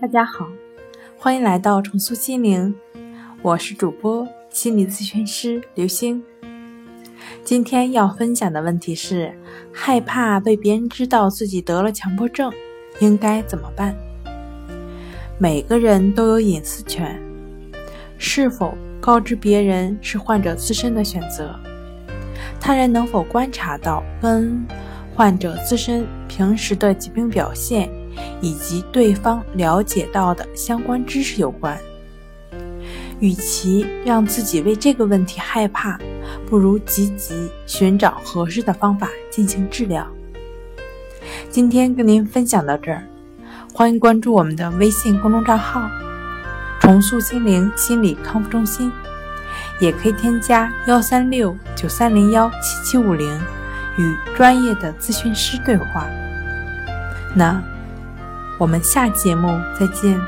大家好，欢迎来到重塑心灵，我是主播心理咨询师刘星。今天要分享的问题是：害怕被别人知道自己得了强迫症，应该怎么办？每个人都有隐私权，是否告知别人是患者自身的选择。他人能否观察到跟患者自身平时的疾病表现？以及对方了解到的相关知识有关。与其让自己为这个问题害怕，不如积极寻找合适的方法进行治疗。今天跟您分享到这儿，欢迎关注我们的微信公众账号“重塑心灵心理康复中心”，也可以添加幺三六九三零幺七七五零与专业的咨询师对话。那。我们下节目再见。